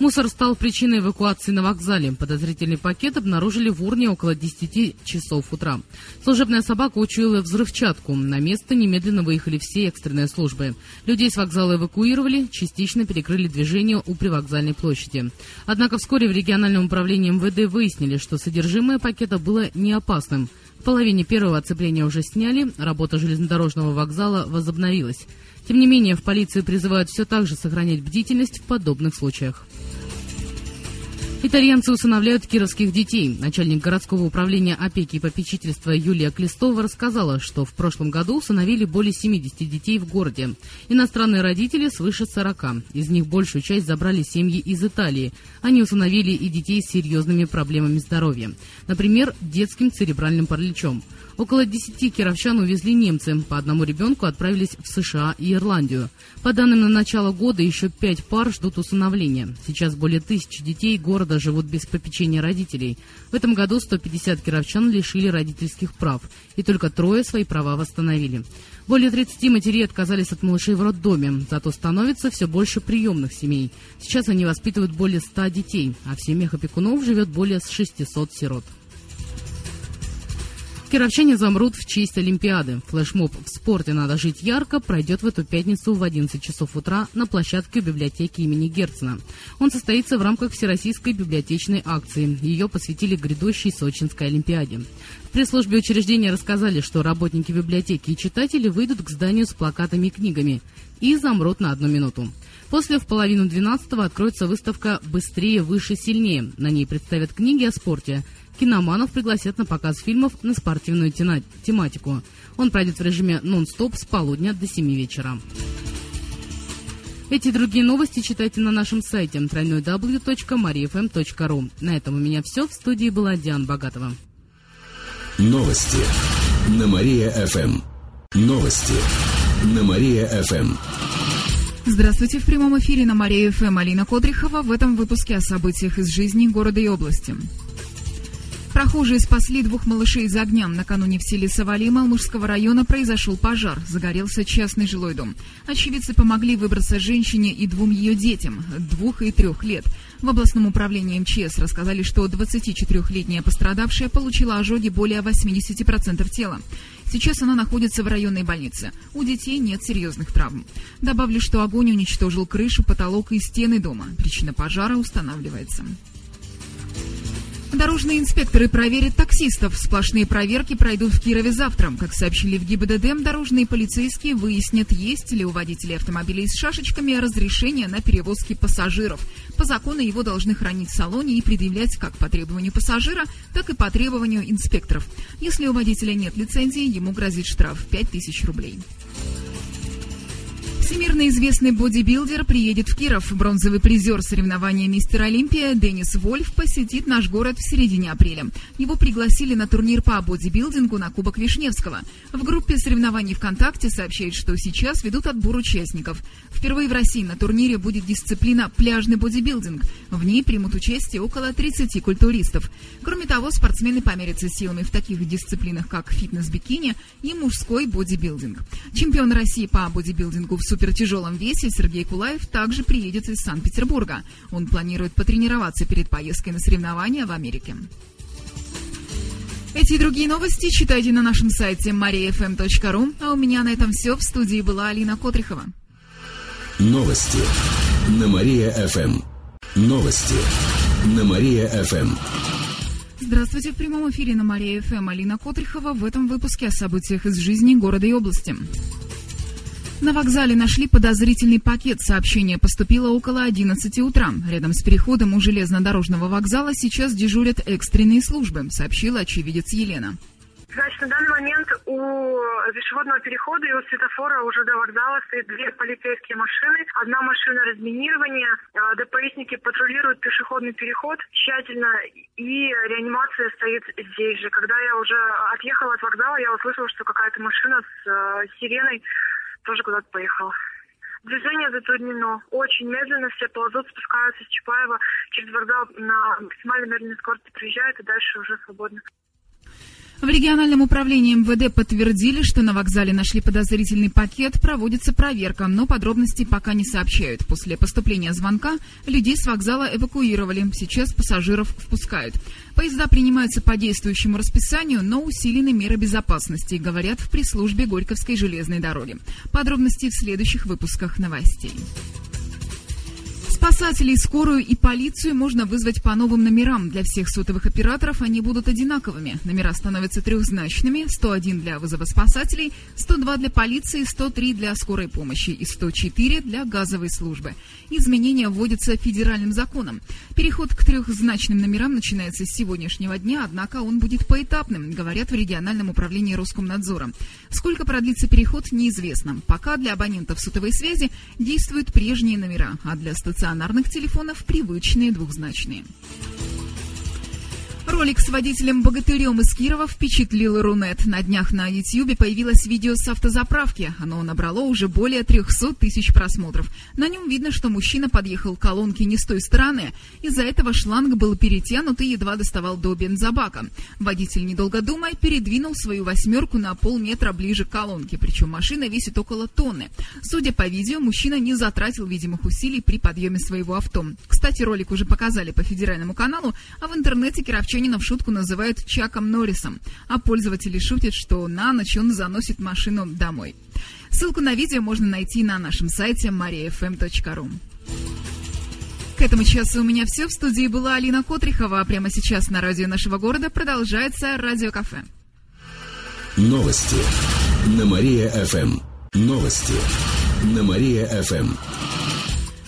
Мусор стал причиной эвакуации на вокзале. Подозрительный пакет обнаружили в урне около 10 часов утра. Служебная собака учуяла взрывчатку. На место немедленно выехали все экстренные службы. Людей с вокзала эвакуировали, частично перекрыли движение у привокзальной площади. Однако вскоре в региональном управлении МВД выяснили, что содержимое пакета было не опасным. В половине первого оцепления уже сняли, работа железнодорожного вокзала возобновилась. Тем не менее, в полиции призывают все так же сохранять бдительность в подобных случаях. Итальянцы усыновляют кировских детей. Начальник городского управления опеки и попечительства Юлия Клестова рассказала, что в прошлом году усыновили более 70 детей в городе. Иностранные родители свыше 40. Из них большую часть забрали семьи из Италии. Они усыновили и детей с серьезными проблемами здоровья. Например, детским церебральным параличом. Около 10 кировчан увезли немцы. По одному ребенку отправились в США и Ирландию. По данным на начало года, еще пять пар ждут усыновления. Сейчас более тысячи детей города живут без попечения родителей. В этом году 150 кировчан лишили родительских прав. И только трое свои права восстановили. Более 30 матерей отказались от малышей в роддоме, зато становится все больше приемных семей. Сейчас они воспитывают более 100 детей, а в семьях опекунов живет более 600 сирот. Кировчане замрут в честь Олимпиады. Флешмоб «В спорте надо жить ярко» пройдет в эту пятницу в 11 часов утра на площадке библиотеки имени Герцена. Он состоится в рамках Всероссийской библиотечной акции. Ее посвятили грядущей Сочинской Олимпиаде. В пресс-службе учреждения рассказали, что работники библиотеки и читатели выйдут к зданию с плакатами и книгами и замрут на одну минуту. После в половину двенадцатого откроется выставка «Быстрее, выше, сильнее». На ней представят книги о спорте – киноманов пригласят на показ фильмов на спортивную тематику. Он пройдет в режиме нон-стоп с полудня до 7 вечера. Эти и другие новости читайте на нашем сайте www.mariafm.ru. На этом у меня все. В студии была Диана Богатова. Новости на Мария-ФМ. Новости на Мария-ФМ. Здравствуйте, в прямом эфире на Мария-ФМ Алина Кодрихова. В этом выпуске о событиях из жизни города и области. Прохожие спасли двух малышей из огня. Накануне в селе Савали Малмужского района произошел пожар. Загорелся частный жилой дом. Очевидцы помогли выбраться женщине и двум ее детям, двух и трех лет. В областном управлении МЧС рассказали, что 24-летняя пострадавшая получила ожоги более 80% тела. Сейчас она находится в районной больнице. У детей нет серьезных травм. Добавлю, что огонь уничтожил крышу, потолок и стены дома. Причина пожара устанавливается. Дорожные инспекторы проверят таксистов. Сплошные проверки пройдут в Кирове завтра. Как сообщили в ГИБДД, дорожные полицейские выяснят, есть ли у водителей автомобилей с шашечками разрешение на перевозки пассажиров. По закону его должны хранить в салоне и предъявлять как по требованию пассажира, так и по требованию инспекторов. Если у водителя нет лицензии, ему грозит штраф 5000 рублей. Всемирно известный бодибилдер приедет в Киров. Бронзовый призер соревнования «Мистер Олимпия» Денис Вольф посетит наш город в середине апреля. Его пригласили на турнир по бодибилдингу на Кубок Вишневского. В группе соревнований ВКонтакте сообщают, что сейчас ведут отбор участников. Впервые в России на турнире будет дисциплина «Пляжный бодибилдинг». В ней примут участие около 30 культуристов. Кроме того, спортсмены померятся силами в таких дисциплинах, как фитнес-бикини и мужской бодибилдинг. Чемпион России по бодибилдингу в супертяжелом весе Сергей Кулаев также приедет из Санкт-Петербурга. Он планирует потренироваться перед поездкой на соревнования в Америке. Эти и другие новости читайте на нашем сайте mariafm.ru. А у меня на этом все. В студии была Алина Котрихова. Новости на Мария-ФМ. Новости на Мария-ФМ. Здравствуйте, в прямом эфире на Мария-ФМ Алина Котрихова в этом выпуске о событиях из жизни города и области. На вокзале нашли подозрительный пакет. Сообщение поступило около 11 утра. Рядом с переходом у железнодорожного вокзала сейчас дежурят экстренные службы, сообщила очевидец Елена. Значит, на данный момент у пешеходного перехода и у светофора уже до вокзала стоит две полицейские машины. Одна машина разминирования. А, ДПИсники патрулируют пешеходный переход тщательно, и реанимация стоит здесь же. Когда я уже отъехала от вокзала, я услышала, что какая-то машина с э, сиреной тоже куда-то поехала. Движение затруднено. Очень медленно все ползут, спускаются с Чапаева через вокзал на максимально медленной скорости приезжают и дальше уже свободно. В региональном управлении МВД подтвердили, что на вокзале нашли подозрительный пакет, проводится проверка, но подробностей пока не сообщают. После поступления звонка людей с вокзала эвакуировали, сейчас пассажиров впускают. Поезда принимаются по действующему расписанию, но усилены меры безопасности, говорят в пресс-службе Горьковской железной дороги. Подробности в следующих выпусках новостей. Спасателей, скорую и полицию можно вызвать по новым номерам. Для всех сотовых операторов они будут одинаковыми. Номера становятся трехзначными. 101 для вызова спасателей, 102 для полиции, 103 для скорой помощи и 104 для газовой службы. Изменения вводятся федеральным законом. Переход к трехзначным номерам начинается с сегодняшнего дня, однако он будет поэтапным, говорят в региональном управлении Роскомнадзора. Сколько продлится переход, неизвестно. Пока для абонентов сотовой связи действуют прежние номера, а для стационарных стационарных телефонов привычные двухзначные. Ролик с водителем-богатырем из Кирова впечатлил Рунет. На днях на YouTube появилось видео с автозаправки. Оно набрало уже более 300 тысяч просмотров. На нем видно, что мужчина подъехал к колонке не с той стороны. Из-за этого шланг был перетянут и едва доставал до бензобака. Водитель, недолго думая, передвинул свою восьмерку на полметра ближе к колонке. Причем машина весит около тонны. Судя по видео, мужчина не затратил видимых усилий при подъеме своего авто. Кстати, ролик уже показали по федеральному каналу, а в интернете кировчане Собянина в шутку называют Чаком Норрисом, а пользователи шутят, что на ночь он заносит машину домой. Ссылку на видео можно найти на нашем сайте mariafm.ru. К этому часу у меня все. В студии была Алина Котрихова. А прямо сейчас на радио нашего города продолжается Радиокафе. Новости на Мария-ФМ. Новости на Мария-ФМ.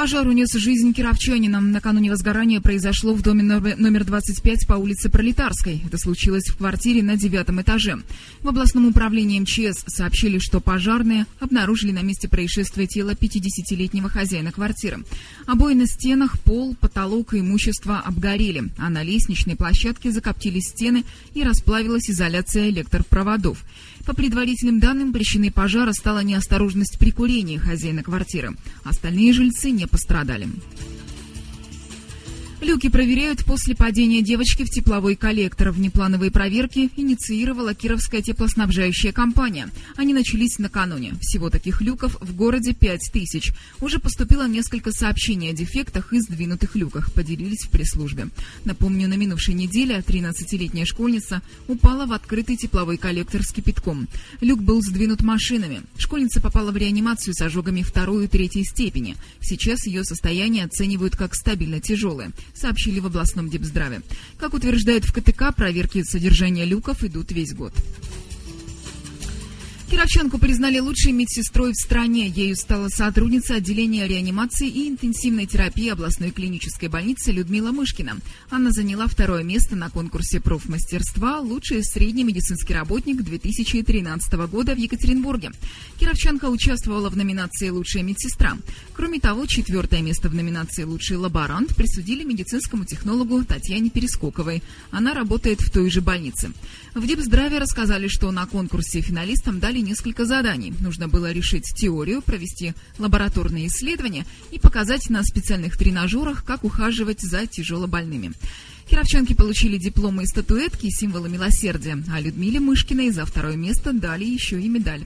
Пожар унес жизнь кировчанина. Накануне возгорания произошло в доме номер 25 по улице Пролетарской. Это случилось в квартире на девятом этаже. В областном управлении МЧС сообщили, что пожарные обнаружили на месте происшествия тело 50-летнего хозяина квартиры. Обои на стенах, пол, потолок и имущество обгорели, а на лестничной площадке закоптились стены и расплавилась изоляция электропроводов. По предварительным данным, причиной пожара стала неосторожность при курении хозяина квартиры. Остальные жильцы не пострадали. Люки проверяют после падения девочки в тепловой коллектор. Внеплановые проверки инициировала Кировская теплоснабжающая компания. Они начались накануне. Всего таких люков в городе 5 тысяч. Уже поступило несколько сообщений о дефектах и сдвинутых люках, поделились в пресс-службе. Напомню, на минувшей неделе 13-летняя школьница упала в открытый тепловой коллектор с кипятком. Люк был сдвинут машинами. Школьница попала в реанимацию с ожогами второй и третьей степени. Сейчас ее состояние оценивают как стабильно тяжелое сообщили в областном депздраве. Как утверждают в КТК, проверки содержания люков идут весь год. Кировченко признали лучшей медсестрой в стране. Ею стала сотрудница отделения реанимации и интенсивной терапии областной клинической больницы Людмила Мышкина. Она заняла второе место на конкурсе профмастерства «Лучший средний медицинский работник 2013 года в Екатеринбурге». Кировченко участвовала в номинации «Лучшая медсестра». Кроме того, четвертое место в номинации «Лучший лаборант» присудили медицинскому технологу Татьяне Перескоковой. Она работает в той же больнице. В Депздраве рассказали, что на конкурсе финалистам дали несколько заданий. Нужно было решить теорию, провести лабораторные исследования и показать на специальных тренажерах, как ухаживать за тяжелобольными. Кировчанки получили дипломы и статуэтки, символы милосердия, а Людмиле Мышкиной за второе место дали еще и медаль.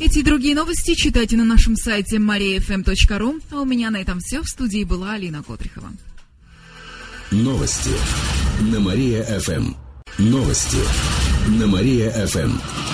Эти и другие новости читайте на нашем сайте mariafm.ru. А у меня на этом все. В студии была Алина Котрихова. Новости на Мария-ФМ. Новости на Мария-ФМ.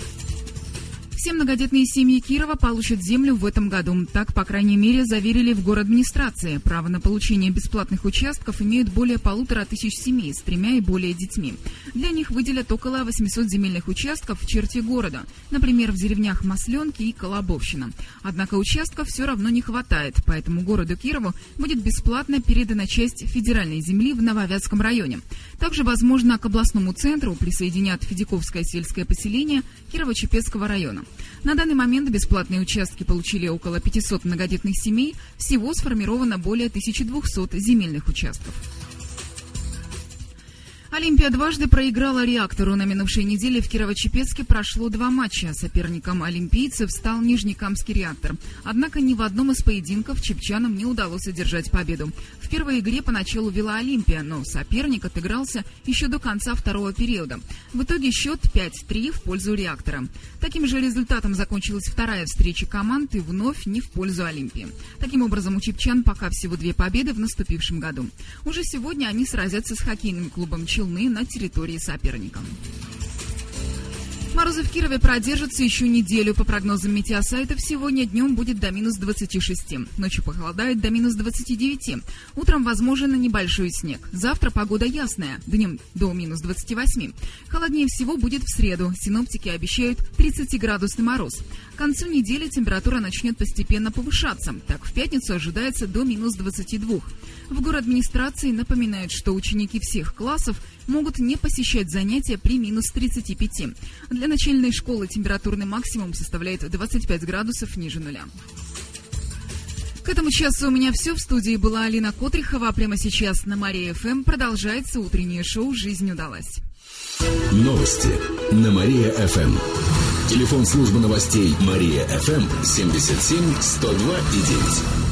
Все многодетные семьи Кирова получат землю в этом году. Так, по крайней мере, заверили в город администрации. Право на получение бесплатных участков имеют более полутора тысяч семей с тремя и более детьми. Для них выделят около 800 земельных участков в черте города, например, в деревнях Масленки и Колобовщина. Однако участков все равно не хватает, поэтому городу Кирову будет бесплатно передана часть федеральной земли в Нововятском районе. Также, возможно, к областному центру присоединят Федяковское сельское поселение Кирово-Чепецкого района. На данный момент бесплатные участки получили около 500 многодетных семей, всего сформировано более 1200 земельных участков. Олимпия дважды проиграла реактору. На минувшей неделе в Кирово-Чепецке прошло два матча. Соперником олимпийцев стал Нижнекамский реактор. Однако ни в одном из поединков чепчанам не удалось одержать победу. В первой игре поначалу вела Олимпия, но соперник отыгрался еще до конца второго периода. В итоге счет 5-3 в пользу реактора. Таким же результатом закончилась вторая встреча команд и вновь не в пользу Олимпии. Таким образом, у чепчан пока всего две победы в наступившем году. Уже сегодня они сразятся с хоккейным клубом «Челны» Челны на территории соперника. Морозы в Кирове продержатся еще неделю. По прогнозам метеосайтов, сегодня днем будет до минус 26. Ночью похолодает до минус 29. Утром возможен небольшой снег. Завтра погода ясная. Днем до минус 28. Холоднее всего будет в среду. Синоптики обещают 30-градусный мороз. К концу недели температура начнет постепенно повышаться. Так, в пятницу ожидается до минус 22. В горадминистрации напоминают, что ученики всех классов могут не посещать занятия при минус 35. Для начальной школы температурный максимум составляет 25 градусов ниже нуля. К этому часу у меня все. В студии была Алина Котрихова. А прямо сейчас на Мария ФМ продолжается утреннее шоу «Жизнь удалась». Новости на Мария ФМ. Телефон службы новостей Мария ФМ 77 102 и 9.